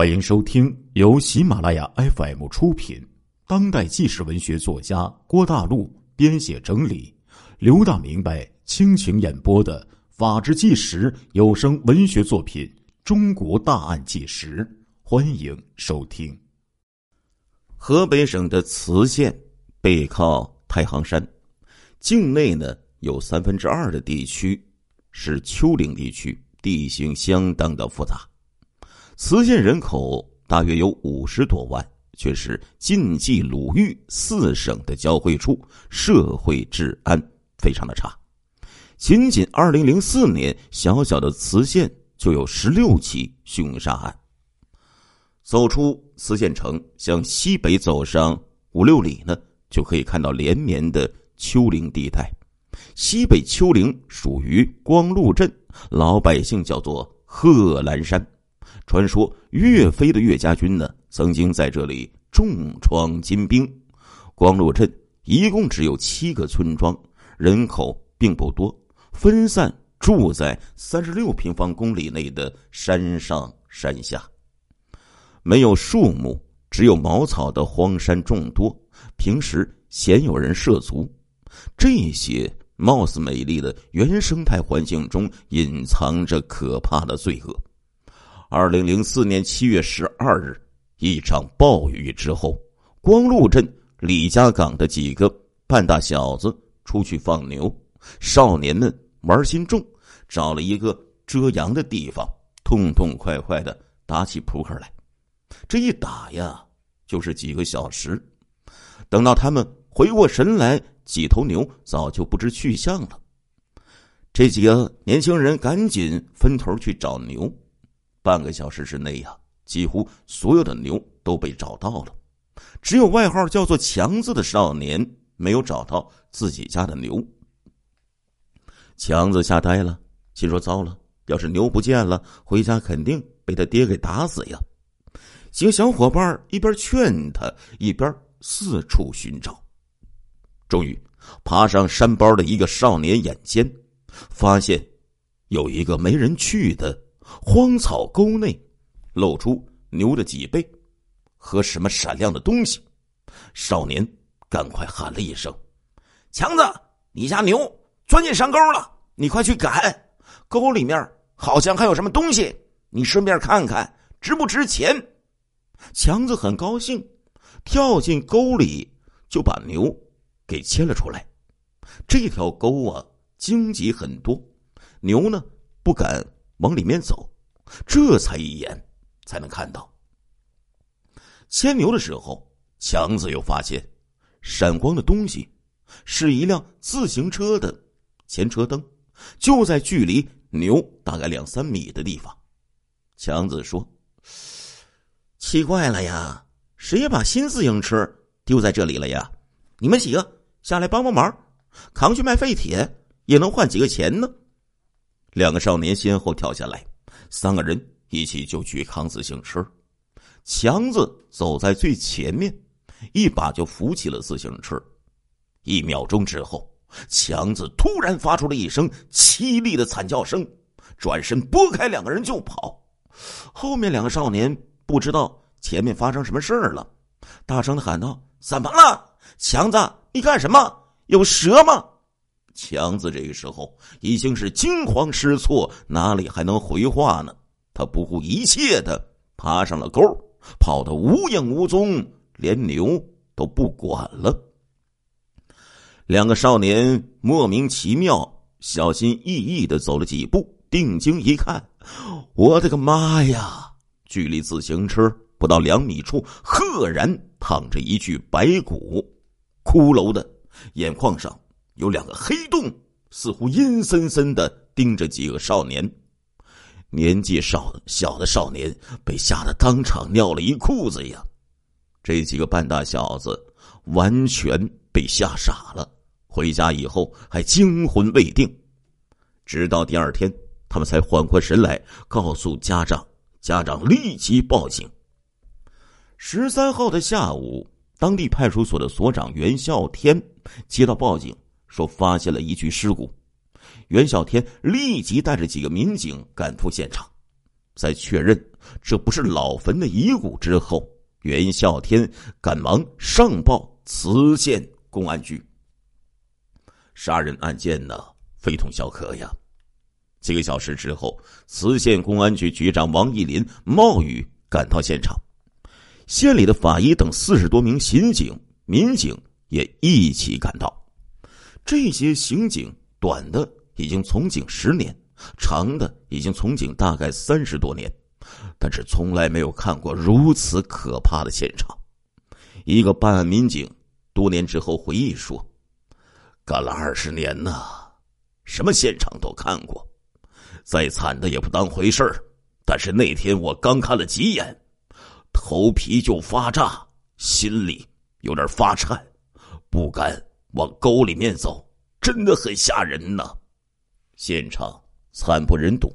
欢迎收听由喜马拉雅 FM 出品、当代纪实文学作家郭大陆编写整理、刘大明白倾情演播的《法制纪实》有声文学作品《中国大案纪实》，欢迎收听。河北省的磁县背靠太行山，境内呢有三分之二的地区是丘陵地区，地形相当的复杂。磁县人口大约有五十多万，却是晋冀鲁豫四省的交汇处，社会治安非常的差。仅仅二零零四年，小小的磁县就有十六起凶杀案。走出磁县城，向西北走上五六里呢，就可以看到连绵的丘陵地带。西北丘陵属于光禄镇，老百姓叫做贺兰山。传说岳飞的岳家军呢，曾经在这里重创金兵。光禄镇一共只有七个村庄，人口并不多，分散住在三十六平方公里内的山上山下，没有树木，只有茅草的荒山众多。平时鲜有人涉足，这些貌似美丽的原生态环境中，隐藏着可怕的罪恶。二零零四年七月十二日，一场暴雨之后，光禄镇李家岗的几个半大小子出去放牛，少年们玩心重，找了一个遮阳的地方，痛痛快快的打起扑克来。这一打呀，就是几个小时。等到他们回过神来，几头牛早就不知去向了。这几个年轻人赶紧分头去找牛。半个小时之内呀，几乎所有的牛都被找到了，只有外号叫做“强子”的少年没有找到自己家的牛。强子吓呆了，心说：“糟了，要是牛不见了，回家肯定被他爹给打死呀！”几个小伙伴一边劝他，一边四处寻找。终于，爬上山包的一个少年眼尖，发现有一个没人去的。荒草沟内，露出牛的脊背和什么闪亮的东西。少年赶快喊了一声：“强子，你家牛钻进山沟了，你快去赶！沟里面好像还有什么东西，你顺便看看值不值钱。”强子很高兴，跳进沟里就把牛给牵了出来。这条沟啊，荆棘很多，牛呢不敢。往里面走，这才一眼才能看到。牵牛的时候，强子又发现闪光的东西是一辆自行车的前车灯，就在距离牛大概两三米的地方。强子说：“奇怪了呀，谁把新自行车丢在这里了呀？你们几个下来帮帮忙，扛去卖废铁也能换几个钱呢。”两个少年先后跳下来，三个人一起就去扛自行车。强子走在最前面，一把就扶起了自行车。一秒钟之后，强子突然发出了一声凄厉的惨叫声，转身拨开两个人就跑。后面两个少年不知道前面发生什么事儿了，大声的喊道：“怎么了？强子，你干什么？有蛇吗？”强子这个时候已经是惊慌失措，哪里还能回话呢？他不顾一切的爬上了沟，跑得无影无踪，连牛都不管了。两个少年莫名其妙、小心翼翼的走了几步，定睛一看，我的个妈呀！距离自行车不到两米处，赫然躺着一具白骨，骷髅的眼眶上。有两个黑洞，似乎阴森森的盯着几个少年。年纪少小的少年被吓得当场尿了一裤子呀！这几个半大小子完全被吓傻了，回家以后还惊魂未定。直到第二天，他们才缓过神来，告诉家长。家长立即报警。十三号的下午，当地派出所的所长袁孝天接到报警。说发现了一具尸骨，袁小天立即带着几个民警赶赴现场，在确认这不是老坟的遗骨之后，袁啸天赶忙上报磁县公安局。杀人案件呢，非同小可呀。几个小时之后，磁县公安局局长王义林冒雨赶到现场，县里的法医等四十多名刑警、民警也一起赶到。这些刑警，短的已经从警十年，长的已经从警大概三十多年，但是从来没有看过如此可怕的现场。一个办案民警多年之后回忆说：“干了二十年呐，什么现场都看过。”再惨的也不当回事儿，但是那天我刚看了几眼，头皮就发炸，心里有点发颤，不敢往沟里面走，真的很吓人呐。现场惨不忍睹，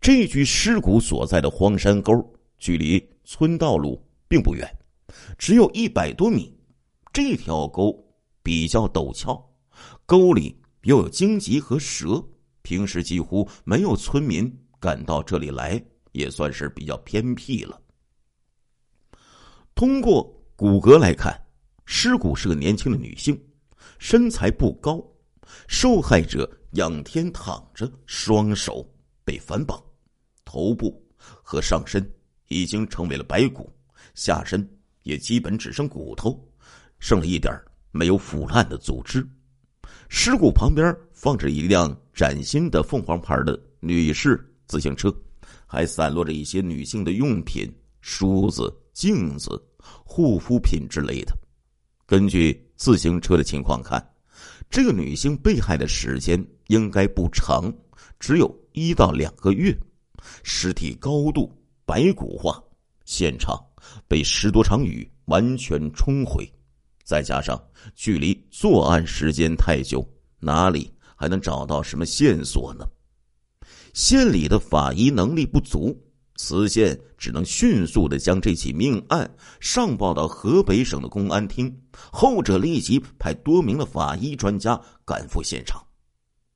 这具尸骨所在的荒山沟距离村道路并不远，只有一百多米。这条沟比较陡峭，沟里又有荆棘和蛇。平时几乎没有村民敢到这里来，也算是比较偏僻了。通过骨骼来看，尸骨是个年轻的女性，身材不高。受害者仰天躺着，双手被反绑，头部和上身已经成为了白骨，下身也基本只剩骨头，剩了一点没有腐烂的组织。尸骨旁边放着一辆崭新的凤凰牌的女士自行车，还散落着一些女性的用品、梳子、镜子、护肤品之类的。根据自行车的情况看，这个女性被害的时间应该不长，只有一到两个月。尸体高度白骨化，现场被十多场雨完全冲毁。再加上距离作案时间太久，哪里还能找到什么线索呢？县里的法医能力不足，磁县只能迅速的将这起命案上报到河北省的公安厅，后者立即派多名的法医专家赶赴现场。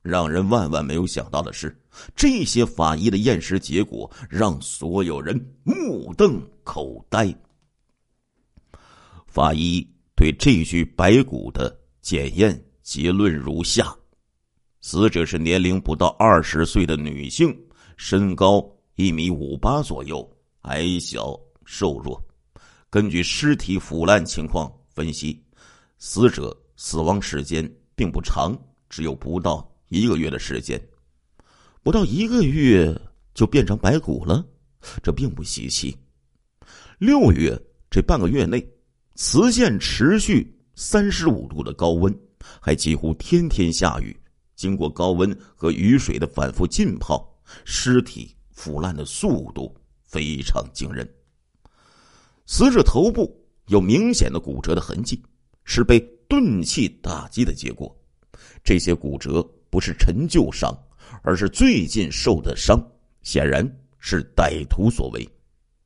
让人万万没有想到的是，这些法医的验尸结果让所有人目瞪口呆。法医。对这具白骨的检验结论如下：死者是年龄不到二十岁的女性，身高一米五八左右，矮小瘦弱。根据尸体腐烂情况分析，死者死亡时间并不长，只有不到一个月的时间。不到一个月就变成白骨了，这并不稀奇。六月这半个月内。磁县持续三十五度的高温，还几乎天天下雨。经过高温和雨水的反复浸泡，尸体腐烂的速度非常惊人。死者头部有明显的骨折的痕迹，是被钝器打击的结果。这些骨折不是陈旧伤，而是最近受的伤，显然是歹徒所为。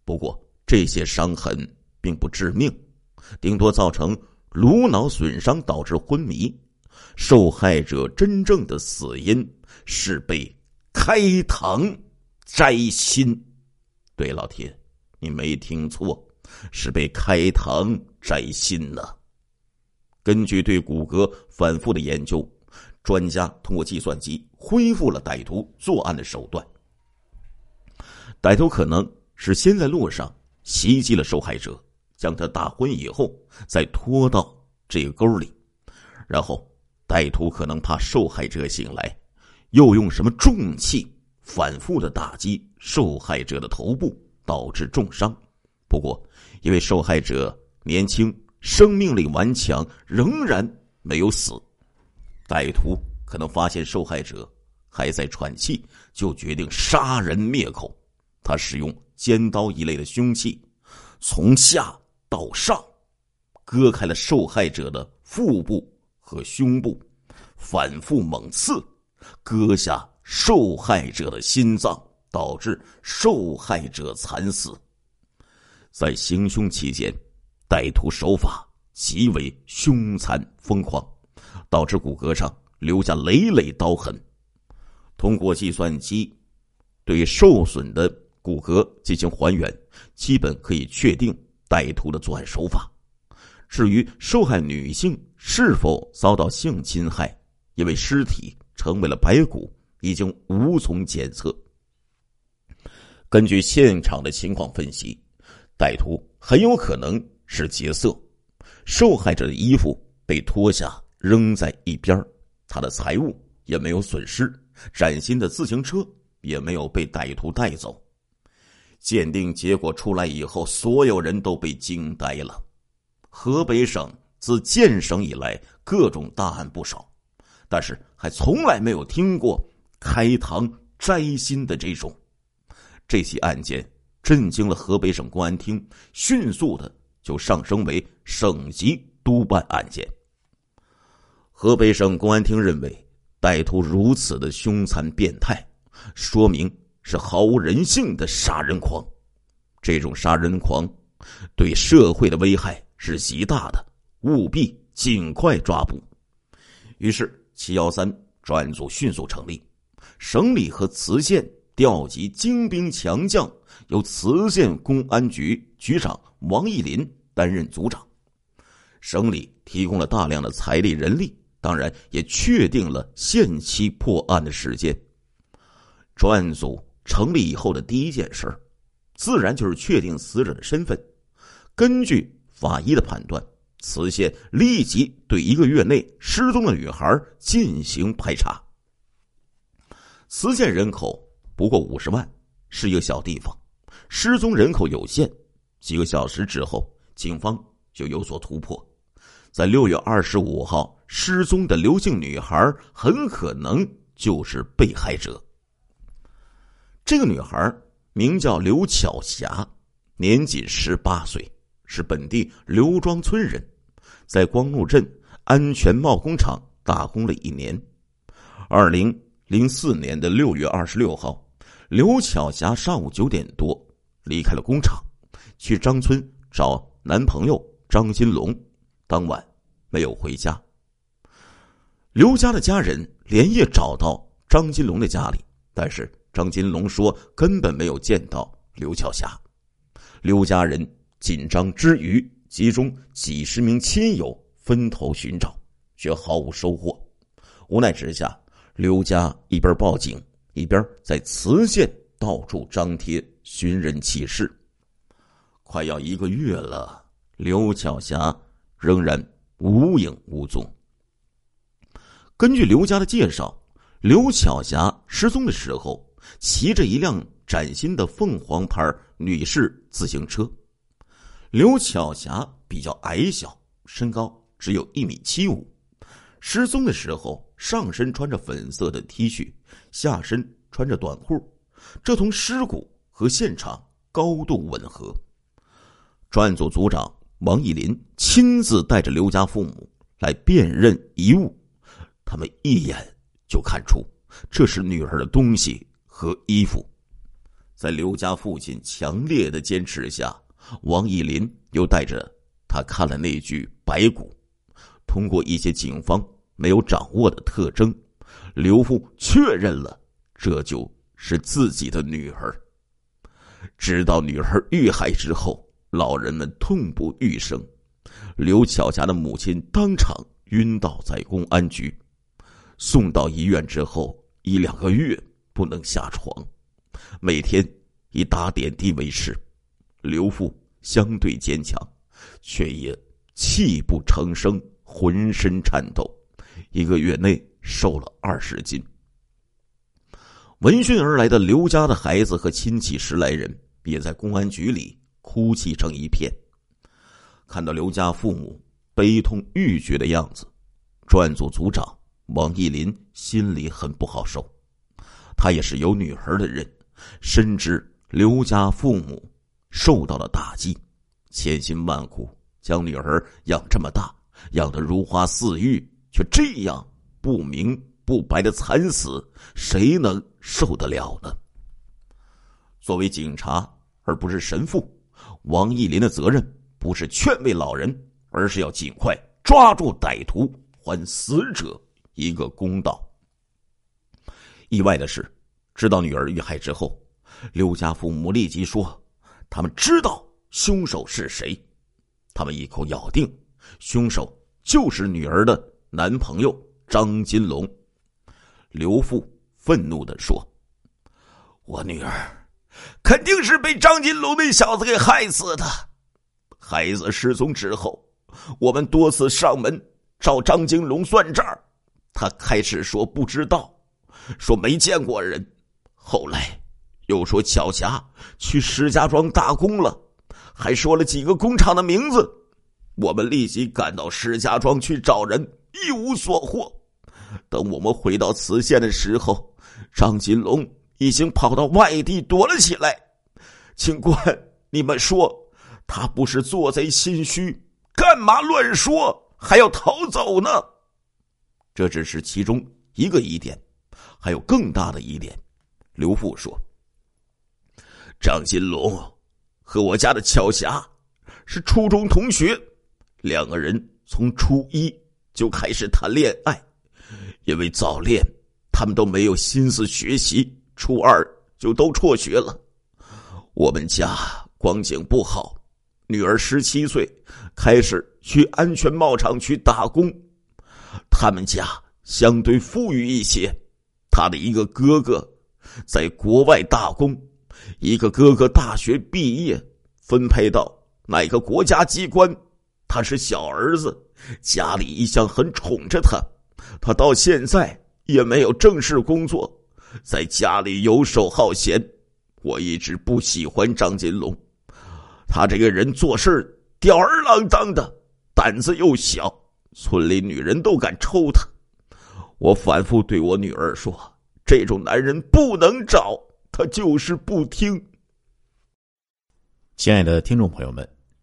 不过，这些伤痕并不致命。顶多造成颅脑损伤，导致昏迷。受害者真正的死因是被开膛摘心。对，老铁，你没听错，是被开膛摘心呢。根据对骨骼反复的研究，专家通过计算机恢复了歹徒作案的手段。歹徒可能是先在路上袭击了受害者。将他打昏以后，再拖到这个沟里，然后歹徒可能怕受害者醒来，又用什么重器反复的打击受害者的头部，导致重伤。不过，因为受害者年轻，生命力顽强，仍然没有死。歹徒可能发现受害者还在喘气，就决定杀人灭口。他使用尖刀一类的凶器，从下。到上，割开了受害者的腹部和胸部，反复猛刺，割下受害者的心脏，导致受害者惨死。在行凶期间，歹徒手法极为凶残疯狂，导致骨骼上留下累累刀痕。通过计算机对受损的骨骼进行还原，基本可以确定歹徒的作案手法。至于受害女性是否遭到性侵害，因为尸体成为了白骨，已经无从检测。根据现场的情况分析，歹徒很有可能是劫色。受害者的衣服被脱下扔在一边，他的财物也没有损失，崭新的自行车也没有被歹徒带走。鉴定结果出来以后，所有人都被惊呆了。河北省自建省以来，各种大案不少，但是还从来没有听过开膛摘心的这种。这起案件震惊了河北省公安厅，迅速的就上升为省级督办案件。河北省公安厅认为，歹徒如此的凶残变态，说明是毫无人性的杀人狂。这种杀人狂对社会的危害。是极大的，务必尽快抓捕。于是，七幺三专案组迅速成立，省里和磁县调集精兵强将，由磁县公安局局长王义林担任组长。省里提供了大量的财力人力，当然也确定了限期破案的时间。专案组成立以后的第一件事自然就是确定死者的身份。根据法医的判断，磁县立即对一个月内失踪的女孩进行排查。磁县人口不过五十万，是一个小地方，失踪人口有限。几个小时之后，警方就有所突破，在六月二十五号失踪的刘姓女孩很可能就是被害者。这个女孩名叫刘巧霞，年仅十八岁。是本地刘庄村人，在光禄镇安全帽工厂打工了一年。二零零四年的六月二十六号，刘巧霞上午九点多离开了工厂，去张村找男朋友张金龙。当晚没有回家。刘家的家人连夜找到张金龙的家里，但是张金龙说根本没有见到刘巧霞。刘家人。紧张之余，集中几十名亲友分头寻找，却毫无收获。无奈之下，刘家一边报警，一边在磁县到处张贴寻人启事。快要一个月了，刘巧霞仍然无影无踪。根据刘家的介绍，刘巧霞失踪的时候骑着一辆崭新的凤凰牌女士自行车。刘巧霞比较矮小，身高只有一米七五。失踪的时候，上身穿着粉色的 T 恤，下身穿着短裤，这同尸骨和现场高度吻合。专案组组长王义林亲自带着刘家父母来辨认遗物，他们一眼就看出这是女儿的东西和衣服。在刘家父亲强烈的坚持下。王义林又带着他看了那具白骨，通过一些警方没有掌握的特征，刘父确认了这就是自己的女儿。知道女儿遇害之后，老人们痛不欲生。刘巧霞的母亲当场晕倒在公安局，送到医院之后一两个月不能下床，每天以打点滴为食。刘父相对坚强，却也泣不成声，浑身颤抖。一个月内瘦了二十斤。闻讯而来的刘家的孩子和亲戚十来人，也在公安局里哭泣成一片。看到刘家父母悲痛欲绝的样子，专案组组长王义林心里很不好受。他也是有女儿的人，深知刘家父母。受到了打击，千辛万苦将女儿养这么大，养得如花似玉，却这样不明不白的惨死，谁能受得了呢？作为警察而不是神父，王义林的责任不是劝慰老人，而是要尽快抓住歹徒，还死者一个公道。意外的是，知道女儿遇害之后。刘家父母立即说：“他们知道凶手是谁。”他们一口咬定，凶手就是女儿的男朋友张金龙。刘父愤怒的说：“我女儿肯定是被张金龙那小子给害死的。孩子失踪之后，我们多次上门找张金龙算账，他开始说不知道，说没见过人，后来又说巧霞去石家庄打工了。”还说了几个工厂的名字，我们立即赶到石家庄去找人，一无所获。等我们回到磁县的时候，张金龙已经跑到外地躲了起来。警官，你们说他不是做贼心虚，干嘛乱说，还要逃走呢？这只是其中一个疑点，还有更大的疑点。刘富说：“张金龙。”和我家的巧霞是初中同学，两个人从初一就开始谈恋爱，因为早恋，他们都没有心思学习，初二就都辍学了。我们家光景不好，女儿十七岁开始去安全帽厂去打工，他们家相对富裕一些，他的一个哥哥在国外打工。一个哥哥大学毕业，分配到哪个国家机关？他是小儿子，家里一向很宠着他。他到现在也没有正式工作，在家里游手好闲。我一直不喜欢张金龙，他这个人做事吊儿郎当的，胆子又小，村里女人都敢抽他。我反复对我女儿说：“这种男人不能找。”他就是不听。亲爱的听众朋友们，